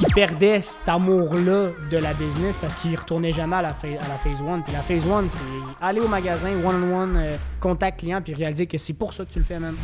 il perdait cet amour-là de la business parce qu'il retournait jamais à la, à la phase 1. Puis la phase 1, c'est aller au magasin, one-on-one, euh, contact client, puis réaliser que c'est pour ça que tu le fais, man.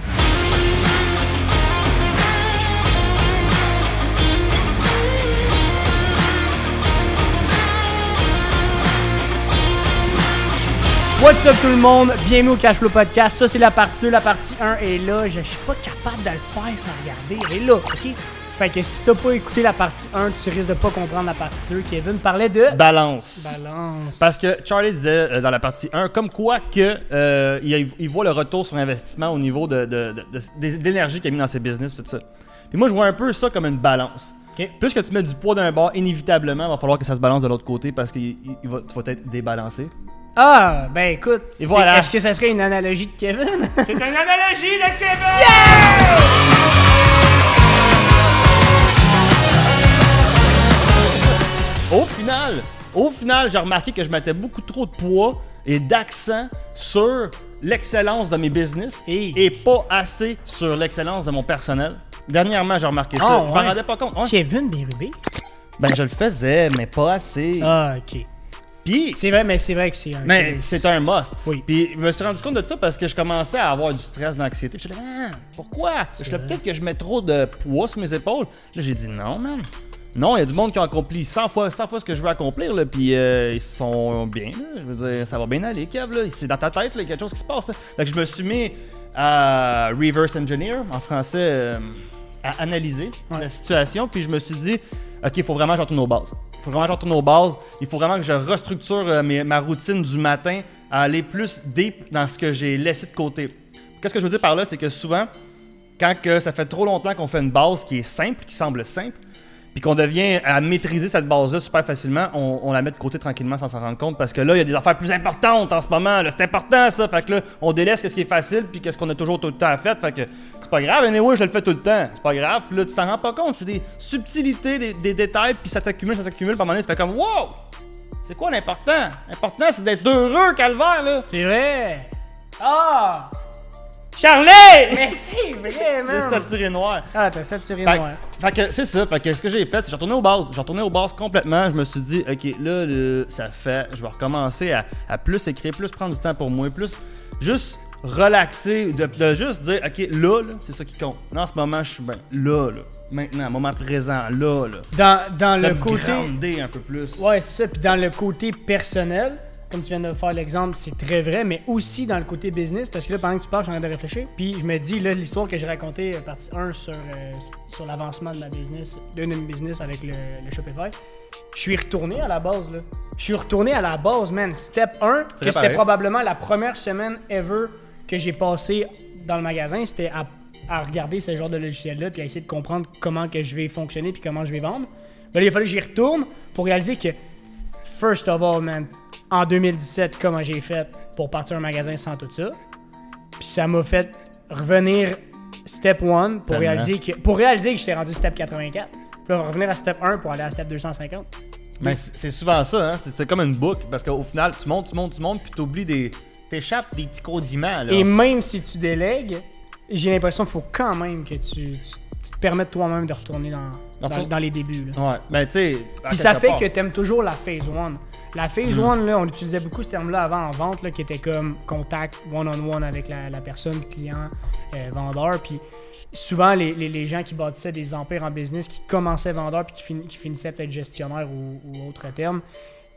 What's up tout le monde? Bienvenue au Cashflow Podcast. Ça, c'est la partie 2. La partie 1 est là. Je suis pas capable de le faire sans regarder. Elle est là, OK? Fait que si t'as pas écouté la partie 1, tu risques de pas comprendre la partie 2. Kevin parlait de Balance. balance. Parce que Charlie disait euh, dans la partie 1, comme quoi que euh, il, il voit le retour sur investissement au niveau de, de- de- de- des- d'énergie qu'il a mis dans ses business, tout ça. Puis moi, je vois un peu ça comme une balance. OK. Plus que tu mets du poids d'un bord, inévitablement, il va falloir que ça se balance de l'autre côté parce que il- il va- tu vas être débalancé. Ah, ben écoute. Et c'est- voilà. Est-ce que ça serait une analogie de Kevin? C'est une analogie de Kevin! Au final, au final, j'ai remarqué que je mettais beaucoup trop de poids et d'accent sur l'excellence de mes business Hey. et pas assez sur l'excellence de mon personnel. Dernièrement, j'ai remarqué ça. Ah, je m'en ouais. rendais pas compte. Ouais. Kevin Bérubé? Ben, je le faisais, mais pas assez. Ah, OK. Puis, C'est vrai, mais c'est vrai que c'est un. mais c'est un must. Oui. Puis je me suis rendu compte de ça parce que je commençais à avoir du stress, de l'anxiété. Puis Je suis là, Ah, pourquoi? Je peut-être que je mets trop de poids sur mes épaules. Là, j'ai dit non, man. Non, il y a du monde qui a accompli 100 fois, 100 fois ce que je veux accomplir, là, puis euh, ils sont bien, là. Je veux dire, ça va bien aller, Kev, là. C'est dans ta tête, là, quelque chose qui se passe, là. Que je me suis mis à reverse engineer, en français, euh, à analyser Ouais. la situation, puis je me suis dit, OK, il faut vraiment que je retourne aux bases. Il faut vraiment que je retourne aux bases. Il faut vraiment que je restructure euh, mes- ma routine du matin à aller plus deep dans ce que j'ai laissé de côté. Qu'est-ce que je veux dire par là, c'est que souvent, quand que ça fait trop longtemps qu'on fait une base qui est simple, qui semble simple, puis qu'on devient à maîtriser cette base-là super facilement, on, la met de côté tranquillement sans s'en rendre compte parce que là, il y a des affaires plus importantes en ce moment. C'est important ça. Fait que là, on délaisse ce qui est facile puis qu'est-ce qu'on a toujours tout le temps fait. Fait que c'est pas grave. Anyway, je le fais tout le temps. C'est pas grave. Puis là, tu t'en rends pas compte. C'est des subtilités, des, détails, puis ça s'accumule, ça s'accumule. Puis à moment donné, tu fais comme Wow! C'est quoi l'important? L'important, c'est d'être heureux, calvaire, là. C'est vrai. Ah! Charlie! Mais c'est vrai, J'ai saturé noir. Ah, t'as saturé Fait, noir. fait que c'est ça. Fait que ce que j'ai fait, c'est que j'ai retourné aux bases. J'ai retourné aux bases complètement. Je me suis dit, ok, là, là, ça fait. Je vais recommencer à, à plus écrire, plus prendre du temps pour moi, plus juste relaxer, de, de juste dire, ok, là, là, c'est ça qui compte. Là, en ce moment, je suis bien. Là, là. Maintenant, moment présent, là, là. Dans, dans le me côté. un peu plus. Ouais, c'est ça. Puis dans le côté personnel, comme tu viens de faire l'exemple, c'est très vrai, mais aussi dans le côté business, parce que là, pendant que tu parles, je suis en train de réfléchir. Puis je me dis, là, l'histoire que j'ai racontée, euh, partie 1 sur, euh, sur l'avancement de ma business, de business avec le, le Shopify, je suis retourné à la base, là. Je suis retourné à la base, man. Step 1, que c'était probablement la première semaine ever que j'ai passé dans le magasin, c'était à, à regarder ce genre de logiciel-là, puis à essayer de comprendre comment que je vais fonctionner, puis comment je vais vendre. Ben, là, il a fallu que j'y retourne pour réaliser que First of all, man, en 2017, comment j'ai fait pour partir un magasin sans tout ça? Puis ça m'a fait revenir step 1 pour réaliser que pour réaliser que j'étais rendu step 84. Puis là, revenir à step 1 pour aller à step 250. Mais c'est souvent ça, hein. C'est- C'est comme une boucle parce qu'au final, tu montes, tu montes, tu montes, puis t'oublies des. T'échappes des petits condiments, là. Et même si tu délègues, j'ai l'impression qu'il faut quand même que tu, tu- tu te permettes toi-même de retourner dans, dans, les débuts. là. Ouais, ben tu sais. Puis ça fait part. que t'aimes toujours la phase 1. La phase 1, là, on utilisait beaucoup ce terme-là avant en vente, là, qui était comme contact one-on-one avec la, la personne, client, euh, vendeur. Puis souvent, les, les- les gens qui bâtissaient des empires en business, qui commençaient vendeur puis qui, fin- qui finissaient peut-être gestionnaire ou, ou autre terme,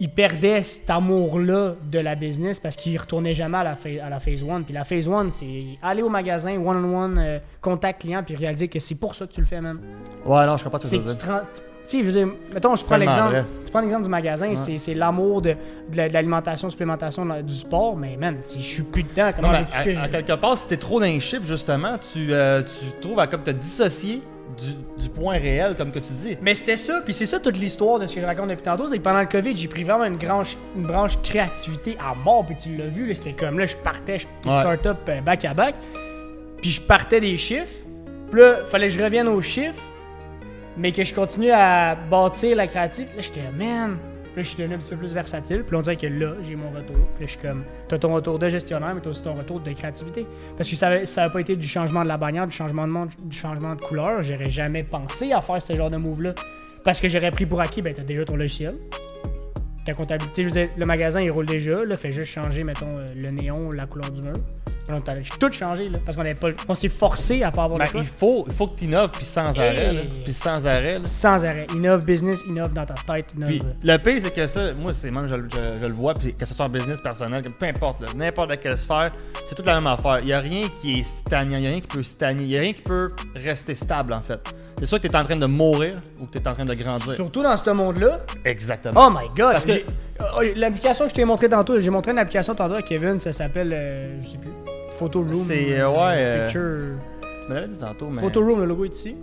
ils perdaient cet amour-là de la business parce qu'ils retournaient jamais à la, phase, à la phase 1. Puis la phase 1, c'est aller au magasin, one-on-one, euh, contact client, puis réaliser que c'est pour ça que tu le fais, man. Ouais, non, je comprends pas ce que tu veux tu dire. sais, je veux dire, mettons, je prends l'exemple. vrai. Tu prends l'exemple du magasin, c'est- c'est l'amour de, de la- de l'alimentation, supplémentation, du sport, mais man, si je suis plus dedans, comment Non, que à, quelque part, si t'es trop dans les chiffres, justement, tu, euh, tu trouves à comme te dissocier du, du point réel, comme que tu dis. Mais c'était ça, puis c'est ça toute l'histoire de ce que je raconte depuis tantôt, c'est que pendant le COVID, j'ai pris vraiment une branche, une branche créativité à mort, puis tu l'as vu, c'était comme là, je partais, je Ouais. startups euh, back à back, puis je partais des chiffres, puis là, fallait que je revienne aux chiffres, mais que je continue à bâtir la créative. Là, j'étais, man, Je suis devenu un petit peu plus versatile. Puis on dirait que là, j'ai mon retour. Puis je suis comme, t'as ton retour de gestionnaire, mais t'as aussi ton retour de créativité. Parce que ça avait pas été du changement de la bannière, du changement de monde, du changement de couleur. J'aurais jamais pensé à faire ce genre de move-là. Parce que j'aurais pris pour acquis, ben t'as déjà ton logiciel. Ta comptabilité, je veux dire, le magasin il roule déjà, là, fait juste changer, mettons, euh, le néon, la couleur du mur. T'as tout changé, là, parce qu'on avait pas, on s'est forcé à pas avoir Ben, le choix. il faut, il faut que tu innoves, puis sans arrêt. là. Puis sans arrêt. là. Sans arrêt. Innove business, innove dans ta tête, innove. Puis le pire, c'est que ça, moi, c'est même, je, je- je le vois, puis que ce soit en business personnel, peu importe, là, n'importe quelle sphère, c'est toute la même affaire. Il n'y a rien qui est stagnant, il n'y a rien qui peut stagner, il n'y a rien qui peut rester stable, en fait. C'est soit que tu es en train de mourir ou que tu es en train de grandir. Surtout dans ce monde-là. Exactement. Oh my god! Parce que- oh, L'application que je t'ai montré tantôt, j'ai montré une application tantôt à Kevin, ça s'appelle, euh, je sais plus, Photo Room. C'est, euh, ouais, euh, Picture. Tu me l'avais dit tantôt, mais. Photo Room, le logo est ici.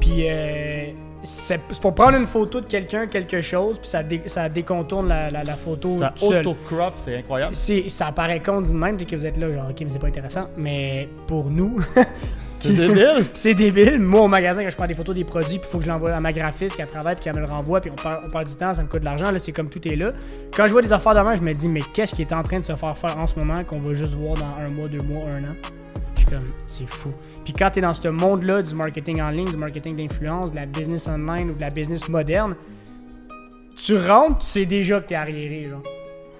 Puis euh, c'est pour prendre une photo de quelqu'un, quelque chose, puis ça, dé- ça décontourne la, la, la photo Ça auto-crop, c'est incroyable. Ça apparaît con d'une même, dès que vous êtes là, genre, ok, mais c'est pas intéressant. Mais pour nous, C'est débile. c'est débile. Moi, au magasin, quand je prends des photos des produits, puis il faut que je l'envoie à ma graphiste qui a travaille, puis qu'elle me le renvoie, puis on perd, on perd du temps, ça me coûte de l'argent. Là, c'est comme tout est là. Quand je vois des affaires de même, je me dis, mais qu'est-ce qui est en train de se faire faire en ce moment qu'on va juste voir dans un mois, deux mois, un an? Je suis comme, c'est fou. Puis quand tu es dans ce monde-là du marketing en ligne, du marketing d'influence, de la business online ou de la business moderne, tu rentres, tu sais déjà que t'es arriéré, genre.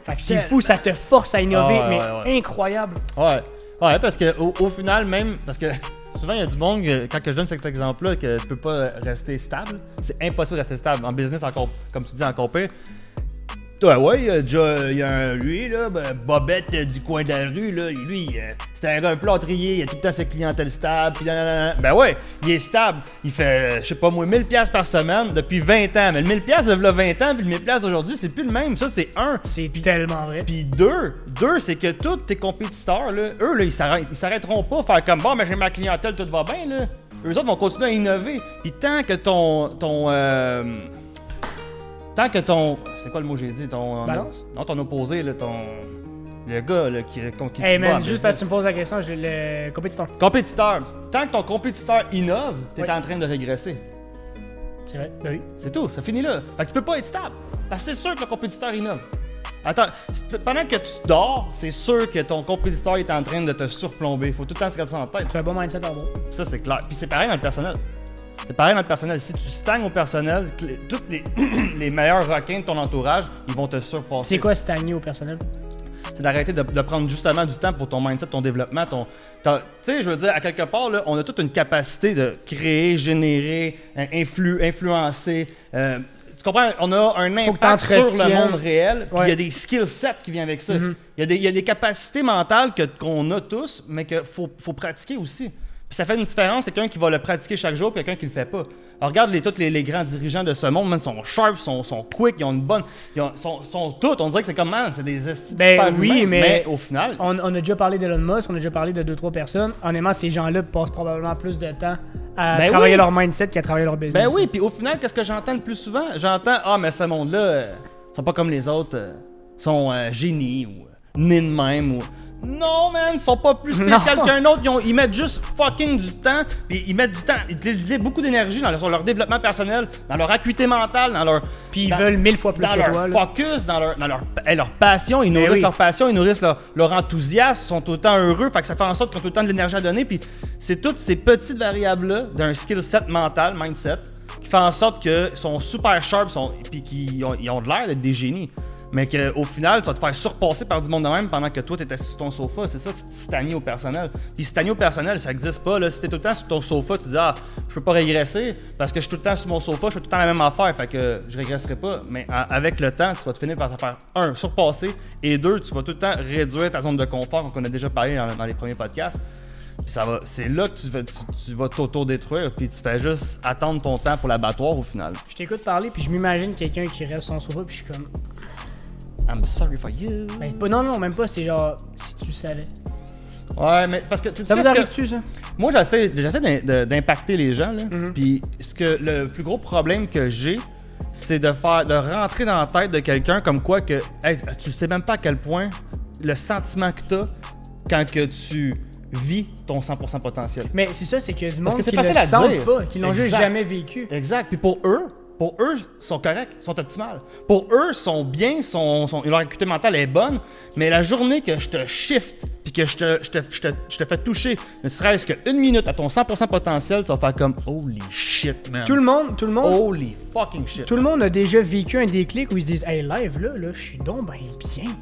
Fait que c'est fou, ça te force à innover, Ah ouais, mais ouais, ouais. incroyable. Ouais. Ouais, parce que au, au final, même. Parce que souvent, il y a du monde, quand je donne cet exemple-là, que tu peux pas rester stable. C'est impossible de rester stable. En business, encore, comme tu dis, encore pire. Ouais, ouais, il y a déjà. Il y a un, lui, là, ben, Bobette euh, du coin de la rue, là. Lui, euh, c'était un gars un plâtrier, il a tout le temps sa clientèle stable. Puis, ben ouais, il est stable. Il fait, euh, je sais pas moi, 1000$ piastres par semaine depuis 20 ans. Mais le 1000$, piastres, il y a 20 ans, puis le 1000$ piastres d'aujourd'hui, c'est plus le même. Ça, c'est un. C'est tellement vrai. Puis deux, deux, c'est que tous tes compétiteurs, là, eux, là, ils s'arrêteront pas à faire comme bon, mais j'ai ma clientèle, tout va bien, là. Eux autres vont continuer à innover. Puis tant que ton. ton euh, tant que ton. C'est quoi le mot que j'ai dit? Ton, Balance? Non, ton opposé, là, ton. Le gars, là, qui, contre qui Hey tu bats en man, juste parce que tu me poses la question, j'ai le compétiteur. Compétiteur. Tant que ton compétiteur innove, t'es Oui. en train de régresser. C'est vrai? Ben oui. C'est tout, ça finit là. Fait que tu peux pas être stable. Parce que c'est sûr que le compétiteur innove. Attends, pendant que tu dors, c'est sûr que ton compétiteur est en train de te surplomber. Faut tout le temps se garder ça en tête. C'est un bon mindset en gros. Ça, c'est clair. Puis c'est pareil dans le personnel. C'est pareil dans le personnel. Si tu stagnes au personnel, tous les, les meilleurs requins de ton entourage, ils vont te surpasser. C'est quoi stagner au personnel? C'est d'arrêter de, de prendre justement du temps pour ton mindset, ton développement, ton. Tu sais, je veux dire, à quelque part, là, on a toute une capacité de créer, générer, influ- influencer. euh, tu comprends? On a un impact sur le monde réel, puis il y a des skill sets qui viennent avec ça. Mhm. Il y, a des- il y a des capacités mentales qu'on a tous, mais qu'il faut, faut pratiquer aussi. Puis ça fait une différence, quelqu'un qui va le pratiquer chaque jour, puis quelqu'un qui le fait pas. Alors, regarde les, tous les, les grands dirigeants de ce monde, man, sont sharp, sont, sont quick, ils ont une bonne. Ils ont- sont, sont tous, on dirait que c'est comme, man, c'est des Ben super oui, humains, mais- au final. On, on a déjà parlé d'Elon Musk, on a déjà parlé de 2-3 personnes. Honnêtement, ces gens-là passent probablement plus de temps à Ben travailler oui. leur mindset qu'à travailler leur business. Ben oui, puis au final, qu'est-ce que j'entends le plus souvent? J'entends, ah, mais ce monde-là, euh, sont pas comme les autres, euh, sont euh, génies ou euh, de même ou. Non, man, ils sont pas plus spéciaux qu'un autre. Ils, ont- ils mettent juste fucking du temps, puis ils mettent du temps, ils délient beaucoup d'énergie dans leur, sur leur développement personnel, dans leur acuité mentale, dans leur. Puis ils dans- veulent mille fois plus dans que leur toi. là. focus, dans leur, dans leur, eh, leur passion, ils Ben nourrissent oui. leur passion, ils nourrissent leur, leur enthousiasme, ils sont temps heureux, fait que ça fait en sorte qu'ils ont tout le temps de l'énergie à donner, puis c'est toutes ces petites variables-là d'un skill set mental, mindset, qui fait en sorte qu'ils sont super sharp, sont, puis qu'ils ont, ils ont de l'air d'être des génies. Mais qu'au final, tu vas te faire surpasser par du monde de même pendant que toi, tu étais sur ton sofa. C'est ça, stagner au personnel. Puis stagner au personnel, ça existe pas. Là. Si t'es tout le temps sur ton sofa, tu dis Ah, je peux pas régresser parce que je suis tout le temps sur mon sofa, je fais tout le temps la même affaire. Fait que je régresserai pas. Mais avec le temps, tu vas te finir par te faire un, surpasser. Et deux, tu vas tout le temps réduire ta zone de confort, qu'on a déjà parlé dans, les premiers podcasts. Puis ça va, c'est là que tu vas, tu, tu vas t'auto-détruire. Puis tu fais juste attendre ton temps pour l'abattoir au final. Je t'écoute parler, puis je m'imagine quelqu'un qui reste son sofa, puis je suis comme. I'm sorry for you. Pas, non, non, même pas, c'est genre. Si tu savais. Ouais, mais parce que tu sais Ça vous que- arrive-tu, ça? Moi, j'essaie, d'impacter les gens. Là. Mhm. Puis, ce que le plus gros problème que j'ai, c'est de faire, de rentrer dans la tête de quelqu'un comme quoi que, hey, tu sais même pas à quel point le sentiment que tu as quand que tu vis ton 100% potentiel. Mais c'est ça, c'est qu'il y a du monde que c'est qui le facile à sentent pas, qui l'ont juste Exact. jamais vécu. Exact. Puis pour eux, pour eux, ils sont corrects, ils sont optimales. Pour eux, ils sont bien, sont, sont- leur acuité mentale est bonne, mais la journée que je te shift puis que je te, je, te, je, te, je te fais toucher, ne serait-ce qu'une minute à ton 100% potentiel, tu vas faire comme holy shit, man. Tout le monde, tout le monde, Holy fucking shit. tout le monde a déjà vécu un déclic où ils se disent Hey, live, là, là, je suis donc ben bien.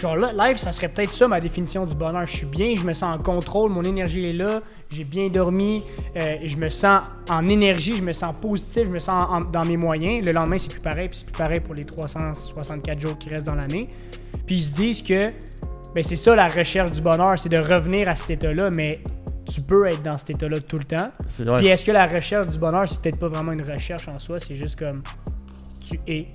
Genre là, live, ça serait peut-être ça ma définition du bonheur. Je suis bien, je me sens en contrôle, mon énergie est là, j'ai bien dormi, euh, je me sens en énergie, je me sens positif, je me sens en- dans mes moyens. Le lendemain, c'est plus pareil, puis c'est plus pareil pour les 364 jours qui restent dans l'année. Puis ils se disent que ben, c'est ça la recherche du bonheur, c'est de revenir à cet état-là, mais tu peux être dans cet état-là tout le temps. Puis est-ce que la recherche du bonheur, c'est peut-être pas vraiment une recherche en soi, c'est juste comme tu es.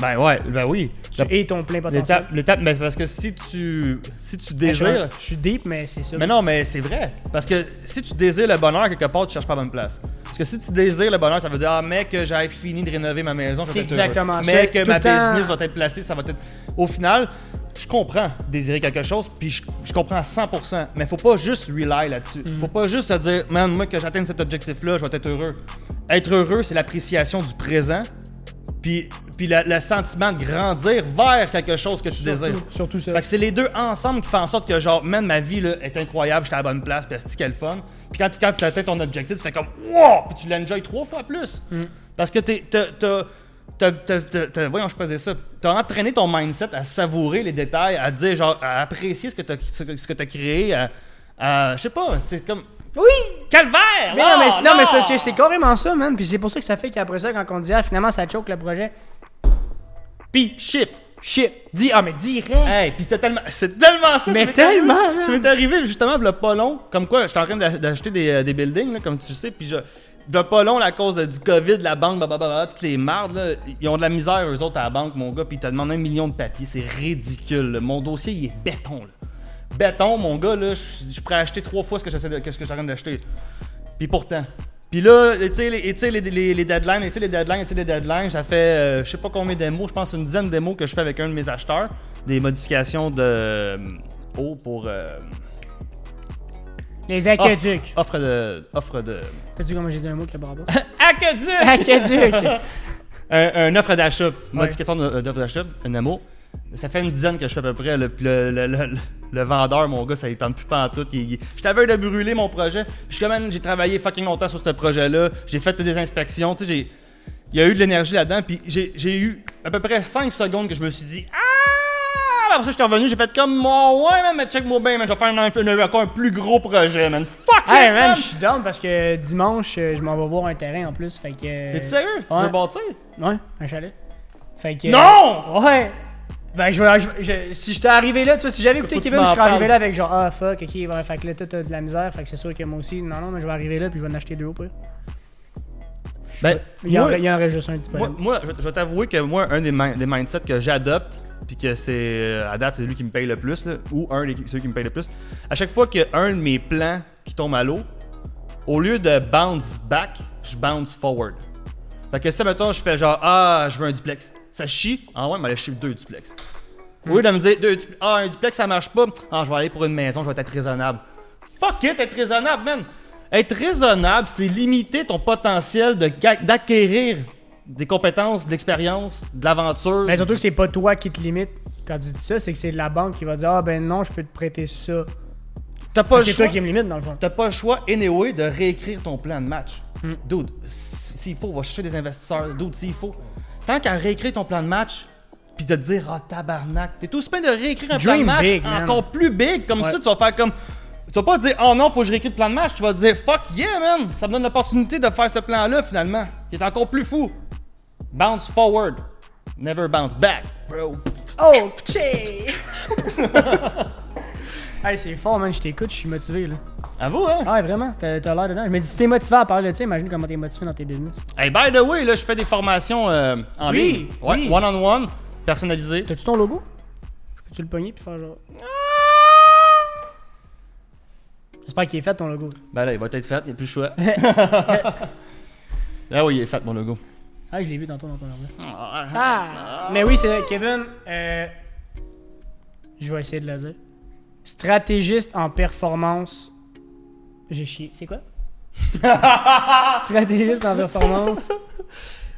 Ben ouais, ben oui. Tu es ton plein potentiel. L'étape, mais c'est parce que si tu, si tu Je suis- désires. Je suis deep, mais c'est ça. Mais non, mais c'est vrai. Parce que si tu désires le bonheur, quelque part, tu cherches pas la bonne place. Parce que si tu désires le bonheur, ça veut dire, ah, que j'ai fini de rénover ma maison, je C'est heureux. exactement ça. Mais que ma temps- business va être placée, ça va être. Au final, je comprends désirer quelque chose, puis je, je comprends à 100%. Mais faut pas juste rely là-dessus. Mm. Faut pas juste se dire, man, moi, que j'atteigne cet objectif-là, je vais être heureux. Être heureux, c'est l'appréciation du présent, puis, puis le, le sentiment de grandir vers quelque chose que tu désires. surtout, ça. Fait que c'est les deux ensemble qui font en sorte que, genre, man, ma vie là, est incroyable, j'étais à la bonne place, puis c'est quel fun. Puis quand, quand tu atteins ton objectif, tu fais comme, wow! Puis tu l'enjoy trois fois plus. Mm. Parce que t'es. t'as- t'as- t'as- t'as- t'as- t'as- Voyons, je dire ça. T'as entraîné ton mindset à savourer les détails, à dire, genre, à apprécier ce que t'as ce que- t'as créé, à. à- je sais pas, c'est comme. Oui! Calvaire! Mais non, mais, c'est- non, mais c'est parce que c'est carrément ça, man. Puis c'est pour ça que ça fait qu'après ça, quand on dit, ah, finalement, ça choque le projet. Puis, Shift! shift. Dis, ah, mais direct. Hey, pis t'as tellement. C'est tellement ça! Mais arrivé- tellement, man. Ça m'est arrivé justement, le pas long. Comme quoi, j'étais en train d'ach- d'acheter des, euh, des buildings, là, comme tu sais, puis je. Le pas long, à cause de- du COVID, la banque, blablabla, toutes les mardes, là, ils ont de la misère, eux autres, à la banque, mon gars, puis ils te demandent un million de papiers. C'est ridicule. là. Mon dossier, il est béton, là. Béton, mon gars, là, je suis prêt à acheter trois fois ce que j'essaie de- que ce que j'ai en train d'acheter. Puis pourtant. Puis là, tu sais, les, tu sais, les, les, les deadlines, tu sais, les deadlines, tu sais, les deadlines, ça fait, euh, je sais pas combien de démos, je pense une dizaine de démos que je fais avec un de mes acheteurs. Des modifications de euh, eau pour euh, Les aqueducs. offre de. Offre de. T'as dit comment j'ai dit un mot qui a bravo? Aqueduc! Aqueduc! un, un offre d'achat. Modification d'offre d'achat, un amour. Ça fait une dizaine que je fais à peu près. Le, le, le, le- le vendeur, mon gars, ça il tente plus pas en tout. Il, il- je t'avais de brûler mon projet. Puis je suis comme, j'ai travaillé fucking longtemps sur ce projet-là. J'ai fait des inspections. Tu sais, j'ai. Il y a eu de l'énergie là-dedans. Puis j'ai eu à peu près 5 secondes que je me suis dit, ah! Après ça, je suis revenu, j'ai fait comme, moi, ouais, man, mais check-moi bien, man. Je vais faire un, un- encore un plus gros projet, man. Fuck hey, it, man, je suis down parce que dimanche, euh, je m'en vais voir un terrain en plus. Fait que. T'es-tu sérieux? Tu veux bâtir? Ouais, un chalet. Fait que. Non! Ouais! Ben, je, je- je- si j'étais arrivé là, tu vois, si j'avais écouté Kevin, je serais arrivé là avec genre, ah fuck, ok, ouais, fait que là, t'as de la misère, fait que c'est sûr que moi aussi, non, non, mais je vais arriver là, puis je vais en acheter deux au pire. Ben, Il y, en, moi- il y en reste juste un Moi, disponible. moi, je, je vais t'avouer que moi, un des, mi- des mindsets que j'adopte, puis que c'est euh, à date, c'est lui qui me paye le plus, là, ou un des ceux qui me paye le plus. À chaque fois qu'il y a un de mes plans qui tombe à l'eau, au lieu de bounce back, je bounce forward. Fait que ça, mettons, je fais genre, ah, je veux un duplex. Ça chie. Ah ouais, mais aller chier deux duplex. Au lieu de me dire, deux duplex, ah, un duplex, ça marche pas. Ah, je vais aller pour une maison, je vais être raisonnable. Fuck it, être raisonnable, man. Être raisonnable, c'est limiter ton potentiel de d'acquérir des compétences, de l'expérience, de l'aventure. Mais surtout que c'est pas toi qui te limite quand tu dis ça, c'est que c'est la banque qui va dire, ah ben non, je peux te prêter ça. T'as pas C'est toi qui me limite dans le fond. T'as pas le choix, anyway, de réécrire ton plan de match. Hmm. Dude, s'il faut, va chercher des investisseurs. Dude, s'il faut. Tant qu'à réécrire ton plan de match, puis de te dire, ah, tabarnak, t'es tout bien de réécrire un plan de match big, man. encore plus big. Comme Ouais. ça, tu vas faire comme. Tu vas pas dire, oh non, faut que je réécrive le plan de match. Tu vas dire, fuck yeah, man. Ça me donne l'opportunité de faire ce plan-là, finalement. Qui est encore plus fou. Bounce forward. Never bounce back, bro. Ok! hey, c'est fort, man, je t'écoute, je suis motivé là. À vous, hein? Ah ouais, vraiment, t'as t'as l'air dedans. Je me dis, si t'es motivé à parler de ça, imagine comment t'es motivé dans tes business. Hey, by the way, là, je fais des formations euh, en Oui, ligne. Ouais, oui. one-on-one, personnalisé. T'as-tu ton logo? Peux-tu le pogner puis faire genre? J'espère qu'il est fait ton logo. Ben là, il va être fait, il n'y a plus le choix. ah oui, il est fait, mon logo. Ah, je l'ai vu tantôt dans ton ordi. Ah! Mais oui, c'est vrai, Kevin, euh, je vais essayer de le dire. Stratégiste en performance. J'ai chié. C'est quoi? Stratégiste en performance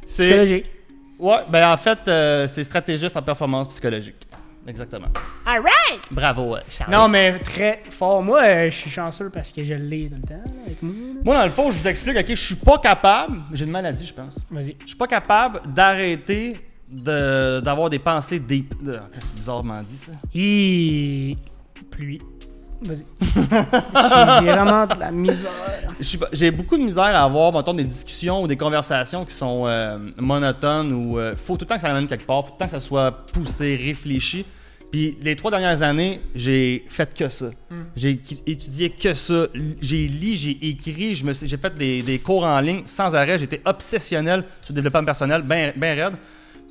psychologique. Ouais, ben en fait, euh, c'est stratégiste en performance psychologique. Exactement. Alright! Bravo, euh, Charlie. Non, mais très fort. Moi, euh, je suis chanceux parce que je l'ai tout le temps là, avec moi. là. Moi, dans le fond, je vous explique, ok, je suis pas capable, j'ai une maladie, je pense. Vas-y. Je suis pas capable d'arrêter de- d'avoir des pensées deep. de- C'est bizarrement dit, ça. Et. Pluie. Vas-y. J'ai j'ai vraiment de la misère. J'ai beaucoup de misère à avoir, mettons, des discussions ou des conversations qui sont euh, monotones ou euh, faut tout le temps que ça amène quelque part, faut tout le temps que ça soit poussé, réfléchi. Puis les trois dernières années, j'ai fait que ça. J'ai équi- étudié que ça. J'ai lu, j'ai écrit, j'ai fait des, des cours en ligne sans arrêt. J'étais obsessionnel sur le développement personnel, bien ben raide.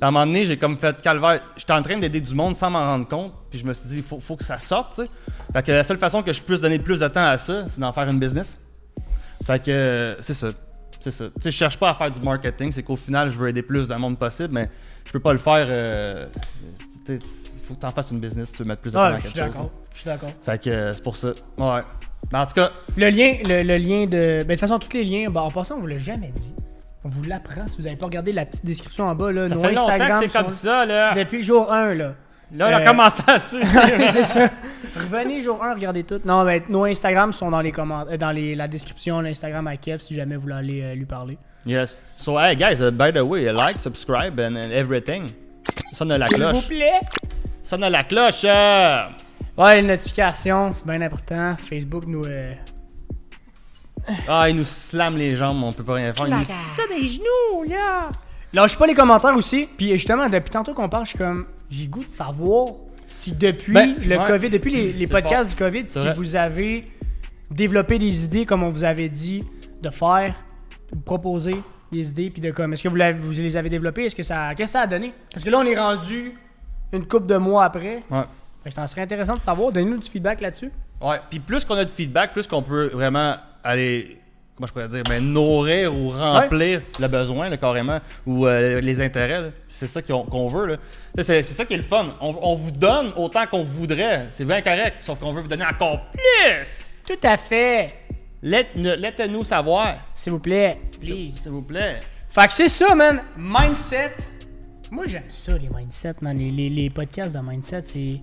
À un moment donné, j'ai comme fait calvaire. J'étais en train d'aider du monde sans m'en rendre compte. Puis je me suis dit, il faut, faut que ça sorte, tu sais. Fait que la seule façon que je puisse donner plus de temps à ça, c'est d'en faire une business. Fait que euh, c'est ça. C'est ça. Tu sais, je cherche pas à faire du marketing, c'est qu'au final, je veux aider plus de monde possible, mais je peux pas le faire. euh, tu sais, faut que tu en fasses une business si tu veux mettre plus de temps Ah, je suis quelque chose. d'accord. Je suis d'accord. Fait que euh, c'est pour ça. Ouais. Mais en tout cas, Le lien, le, le lien de. Ben, de toute façon, tous les liens, ben, en passant, on vous l'a jamais dit. On vous l'apprend si vous n'avez pas regardé la petite description en bas. Là, ça nos fait longtemps que c'est comme sont- ça, là. Depuis le jour 1, là. Là, on a Euh, commencé à suivre. c'est ça. Revenez jour 1, regardez tout. Non, mais nos Instagram sont dans les commentaires, dans les, la description, l'Instagram à Kev si jamais vous voulez aller euh, lui parler. yes. So, hey, guys, uh, by the way, like, subscribe and, and everything. Sonne la S'il vous cloche. plaît. Sonne la cloche. euh. Ouais, les notifications, c'est bien important. Facebook nous. euh, Ah, il nous slam les jambes, on peut pas rien faire. Il nous- ça des genoux, là. Lâche pas les commentaires aussi. Puis justement, depuis tantôt qu'on parle, je suis comme. J'ai goût de savoir si depuis Ben, le ouais. COVID, depuis les, les C'est podcasts fort. du COVID, si vrai. vous avez développé des idées comme on vous avait dit de faire, de vous proposer des idées, puis de comme. Est-ce que vous, les avez développées? Est-ce que ça. Qu'est-ce que ça a donné? Parce que là, on est rendu une couple de mois après. Ouais. Ça serait intéressant de savoir. Donnez-nous du feedback là-dessus. Ouais, puis plus qu'on a de feedback, plus qu'on peut vraiment aller, comment je pourrais dire, ben, nourrir ou remplir le besoin, là, carrément, ou euh, les intérêts. C'est ça qu'on qu'on veut. C'est c'est ça qui est le fun. On, on vous donne autant qu'on voudrait. C'est bien correct, sauf qu'on veut vous donner encore plus. Tout à fait. Let- Laissez-nous savoir, S'il vous plaît. s'il Please. s'il vous plaît. Fait que c'est ça, man. Mindset. Moi, j'aime ça, les mindsets, man. Les, les- les podcasts de mindset, c'est.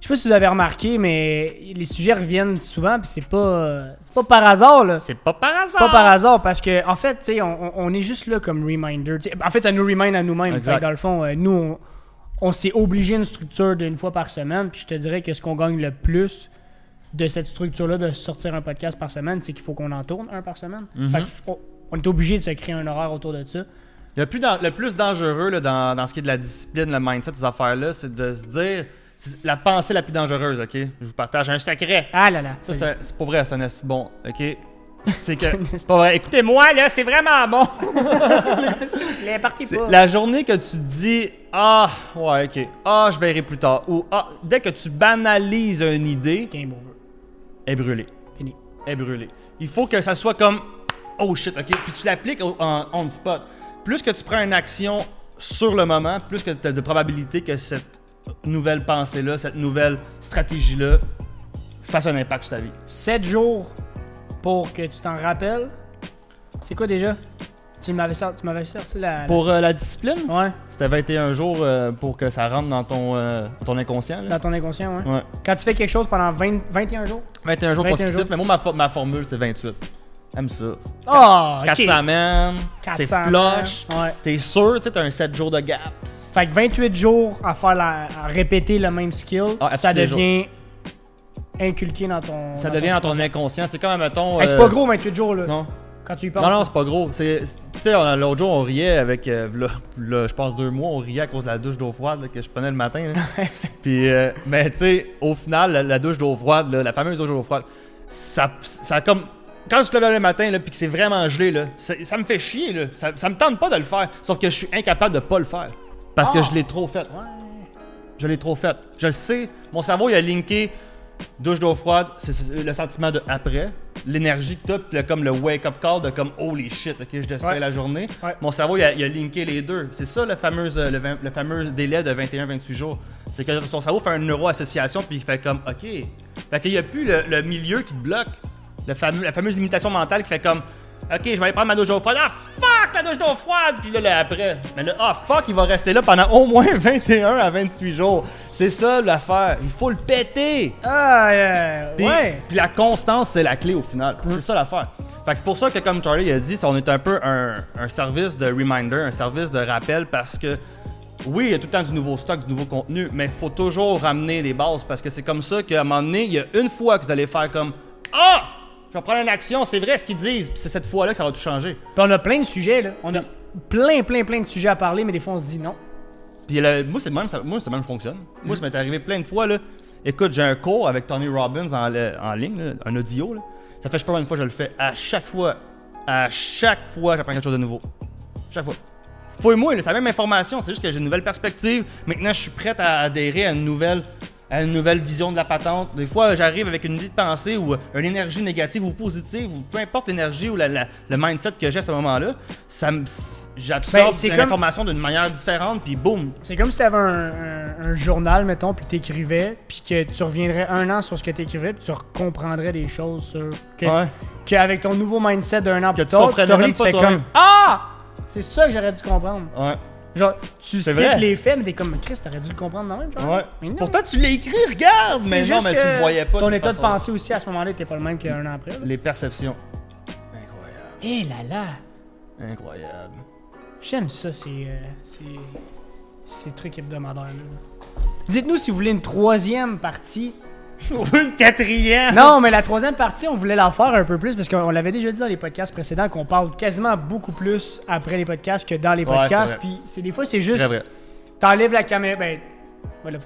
Je sais pas si vous avez remarqué, mais les sujets reviennent souvent, puis c'est pas. C'est pas par hasard, là. C'est pas par hasard. C'est pas par hasard, parce que, en fait, tu sais, on, est juste là comme reminder. En fait, ça nous remind à nous-mêmes. Exact. Fait que Dans le fond, euh, nous, on, on s'est obligé une structure d'une fois par semaine, puis je te dirais que ce qu'on gagne le plus de cette structure-là, de sortir un podcast par semaine, c'est qu'il faut qu'on en tourne un par semaine. Mhm. Fait faut- on est obligé de se créer un horaire autour de ça. Le plus, le plus dangereux là, dans, dans ce qui est de la discipline, le mindset, ces affaires-là, c'est de se dire. La pensée la plus dangereuse, ok? Je vous partage un secret. Ah là là. Ça, c'est pas vrai, c'est un bon, ok? C'est que. pas vrai. Écoutez-moi, là, c'est vraiment bon! Les parties C'est pas. La journée que tu dis, ah, ouais, ok, ah, je verrai plus tard, ou ah, dès que tu banalises une idée, Game over. est brûlée. Fini. Est brûlée. Il faut que ça soit comme, oh shit, ok? Puis tu l'appliques en on spot. Plus que tu prends une action sur le moment, plus que tu as de probabilité que cette nouvelle pensée-là, cette nouvelle stratégie-là fasse un impact sur ta vie. 7 jours pour que tu t'en rappelles. C'est quoi déjà? Tu m'avais sorti, tu m'avais sorti la. la- Pour euh, la discipline, Ouais, c'était 21 jours euh, pour que ça rentre dans ton, euh, ton inconscient. là. dans ton inconscient, ouais. Ouais. Quand tu fais quelque chose pendant 20 21 jours? 21 jours 21 consécutifs, jours. mais moi, ma, fo- ma formule, c'est 28. Aime ça. Oh, 4 semaines, c'est 400 flush. Ouais. T'es sûr, tu sais, t'as un 7 jours de gap. Fait que 28 jours à faire la, à répéter le même skill, Ah, ça devient inculqué dans ton. Ça devient dans ton inconscient. C'est comme, mettons. Hey, c'est euh, pas gros 28 jours là. Non. Quand tu y penses. Non, non, c'est pas gros. Tu sais, l'autre jour, on riait avec, euh, je pense deux mois, on riait à cause de la douche d'eau froide là, que je prenais le matin. là. Puis, euh, mais tu sais, au final, la, la douche d'eau froide, là, la fameuse douche d'eau froide, ça, ça comme. Quand tu te lèves le matin, là, puis que c'est vraiment gelé, là, ça, ça me fait chier, là. Ça, ça me tente pas de le faire. Sauf que je suis incapable de pas le faire. Parce que Ah. je l'ai trop fait. Ouais. Je l'ai trop fait. Je le sais. Mon cerveau, il a linké douche d'eau froide, c'est le sentiment de après. L'énergie que t'as, puis le- comme le wake-up call de comme holy shit, ok, je descends Ouais. la journée. Ouais. Mon cerveau, il a, il a linké les deux. C'est ça le fameux, euh, le, vingt- le fameux délai de 21-28 jours. C'est que son cerveau fait une neuroassociation, puis il fait comme ok. Fait qu'il n'y a plus le, le milieu qui te bloque. Le fameux, la fameuse limitation mentale qui fait comme Ok, je vais aller prendre ma douche d'eau froide. Ah, fuck, la douche d'eau froide! Puis là, là, après. Mais là, ah, fuck, il va rester là pendant au moins 21 à 28 jours. C'est ça l'affaire. Il faut le péter. Ah, euh, Puis, ouais. puis la constance, c'est la clé au final. C'est ça l'affaire. Fait que c'est pour ça que, comme Charlie a dit, on est un peu un, un service de reminder, un service de rappel parce que. Oui, il y a tout le temps du nouveau stock, du nouveau contenu, mais il faut toujours ramener les bases parce que c'est comme ça qu'à un moment donné, il y a une fois que vous allez faire comme Ah! Je vais prendre une action, c'est vrai ce qu'ils disent, puis c'est cette fois-là que ça va tout changer. Puis on a plein de sujets, là. On a plein, plein, plein de sujets à parler, mais des fois, on se dit non. Puis moi, c'est le même, ça, moi, c'est même fonctionne. Moi, ça m'est arrivé plein de fois, là. Écoute, j'ai un cours avec Tony Robbins en, en ligne, là, un audio, là. Ça fait, je sais pas de fois je le fais. À chaque fois, à chaque fois, j'apprends quelque chose de nouveau. Chaque fois. Fouille-moi, c'est la même information, c'est juste que j'ai une nouvelle perspective. Maintenant, je suis prête à adhérer à une nouvelle à une nouvelle vision de la patente. Des fois, j'arrive avec une idée de pensée ou une énergie négative ou positive, ou peu importe l'énergie ou la- la- le mindset que j'ai à ce moment-là, ça j'absorbe Ben, comme- l'information d'une manière différente, puis boum, C'est comme si tu avais un, un- un journal, mettons, puis t'écrivais, puis que tu reviendrais un an sur ce que t'écrivais, puis tu comprendrais des choses sur. Que, Ouais. Qu'avec ton nouveau mindset d'un an plus tu tard, tu tu pas fais comme Ah! C'est ça que j'aurais dû comprendre. Ouais. Genre, tu cites vrai. les faits, mais t'es comme Chris, t'aurais dû le comprendre dans le même, genre. Ouais. Mais non. Pourtant, tu l'as écrit, regarde! C'est Mais non, juste mais que tu le voyais pas. Ton état de pensée aussi à ce moment-là était pas le même qu'un an après. là. Les perceptions. Incroyable. Eh là là! Incroyable. J'aime ça, ces, euh, ces, ces trucs hebdomadaires-là. Dites-nous si vous voulez une troisième partie. Une quatrième! Non, mais la troisième partie, on voulait la faire un peu plus parce qu'on l'avait déjà dit dans les podcasts précédents qu'on parle quasiment beaucoup plus après les podcasts que dans les Ouais, podcasts. Puis c'est des fois, c'est juste. T'enlèves la caméra. Ben,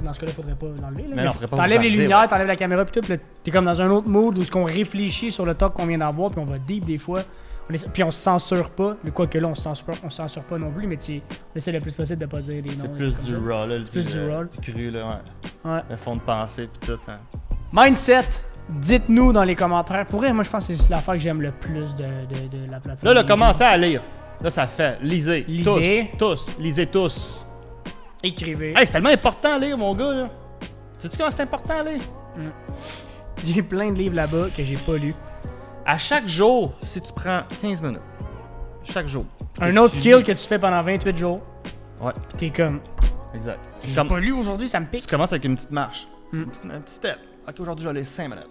dans ce cas-là, faudrait pas l'enlever. là, Mais mais non, pas T'enlèves les lumières, ouais. t'enlèves la caméra, puis tout. Puis t'es comme dans un autre mood où ce qu'on réfléchit sur le talk qu'on vient d'avoir, puis on va deep des fois. On puis on se censure pas. Le quoi que là, on se censure, on se censure pas non plus, mais tu on essaie le plus possible de pas dire des noms. C'est plus du ça. raw, là. le- Plus du le- raw. Du cru, là, ouais. Ouais. Le fond de pensée, pis tout. Hein. Mindset, dites-nous dans les commentaires. Pour vrai, moi, je pense que c'est l'affaire que j'aime le plus de, de, de la plateforme. Là, là, commencez à lire. Là, ça fait. Lisez. Lisez. Tous. Tous. Lisez tous. Écrivez. Hey, c'est tellement important à lire, mon gars, là. Sais-tu comment c'est important à lire? J'ai plein de livres là-bas que j'ai pas lus. À chaque jour, si tu prends 15 minutes, chaque jour. Un autre tu skill que tu fais pendant 28 jours. Ouais, T'es comme, exact. j'ai Comme- pas lu aujourd'hui, ça me Tu pique. commences avec une petite marche. Mm. Un, petit, un petit step. Ok, aujourd'hui, je vais aller 5 minutes.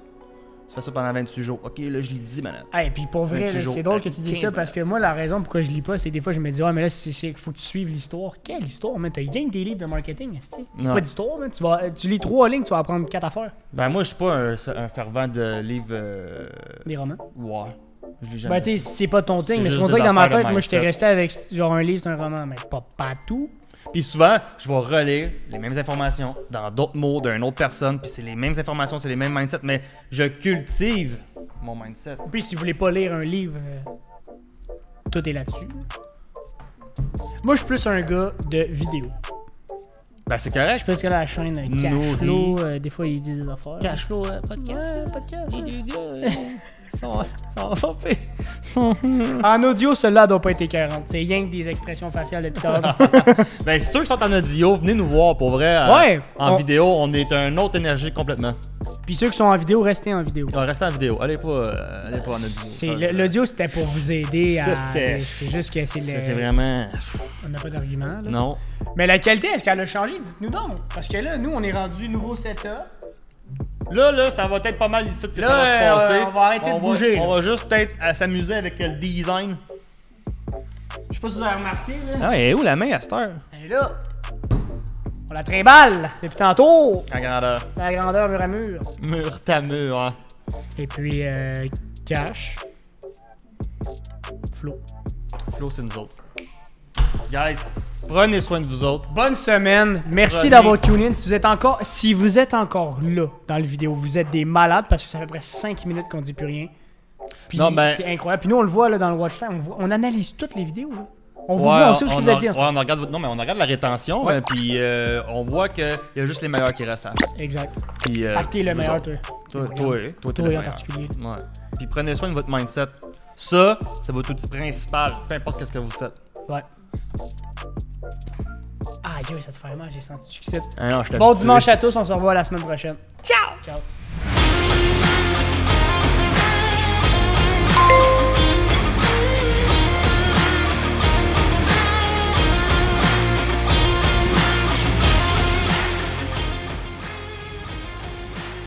Tu fais ça pendant 28 jours. Ok, là, je lis 10 minutes. Hey, puis pour vrai, 28 là, jours, c'est drôle que tu dis 15 ça parce que moi, la raison pourquoi je lis pas, c'est que des fois, je me dis, ouais, mais là, c'est c'est- faut que tu suives l'histoire. Quelle histoire, man? T'as rien que des livres de marketing. Pas d'histoire, man. Tu, vas, tu lis trois lignes, tu vas apprendre quatre affaires. Ben, moi, je suis pas un, un fervent de livres. euh, Des romans? Ouais. Je lis jamais. Ben, tu sais, c'est pas ton thing, mais ça des que dans ma tête, moi, j'étais resté avec genre un livre, c'est un roman, mais pas, pas tout. Puis souvent, je vais relire les mêmes informations dans d'autres mots d'une autre personne, puis c'est les mêmes informations, c'est les mêmes mindsets, mais je cultive mon mindset. Puis si vous voulez pas lire un livre, euh, tout est là-dessus. Moi, je suis plus un gars de vidéo. Ben, c'est correct. Parce que la chaîne euh. Cashflow, euh, des fois, il dit des affaires. Cashflow, euh, Ouais, podcast. Sont, sont, sont sont- En audio, celle-là doit pas être écœurante. C'est rien que des expressions faciales l'heure. Ben, ceux qui sont en audio, venez nous voir pour vrai. euh, Ouais, En on- vidéo, on est une autre énergie complètement. Puis ceux qui sont en vidéo, restez en vidéo. On reste en vidéo. Allez pas, euh, allez pas en audio. C'est- L'audio, c'était pour vous aider Ça, à. C'est juste que c'est ça, le. C'est vraiment. On n'a pas d'argument. là. Non. Mais la qualité, est-ce qu'elle a changé? Dites-nous donc. Parce que là, nous, on est rendu nouveau setup. Là, là, ça va être pas mal ici que Là, ça va se euh, passer. on va arrêter de va- bouger, On là. va juste peut-être à s'amuser avec le design. Je sais pas si vous avez remarqué, là. Ah, elle est où la main à cette heure? Et là, on la trimballe depuis tantôt. En grandeur. La grandeur mur à mur. Mur ta mur, hein. Et puis, euh, cash. Flo. Flo, c'est nous autres. Guys, prenez soin de vous autres. Bonne semaine. Merci d'avoir tune in. Si vous êtes encore, si vous êtes encore là dans le vidéo, vous êtes des malades parce que ça fait près 5 minutes qu'on dit plus rien. Puis Non, ben- c'est incroyable. Puis nous, on le voit là, dans le watch time. On, voit- on analyse toutes les vidéos. Là. On vous Ouais, voit, on sait où ce que vous êtes dit. ouais, on regarde votre- non, mais on regarde la rétention, Ouais. ben, puis euh, on voit qu'il y a juste les meilleurs qui restent à la. Exact. Puis, euh, t'es le meilleur, toi. Toi, toi, toi, Toi le en particulier. Ouais. Puis prenez soin de votre mindset. Ça, c'est votre outil principal, peu importe ce que vous faites. Ouais. Ah ah, ça te fait mal, j'ai senti du succès. Bon dimanche à tous, on se revoit la semaine prochaine. Ciao! Ciao!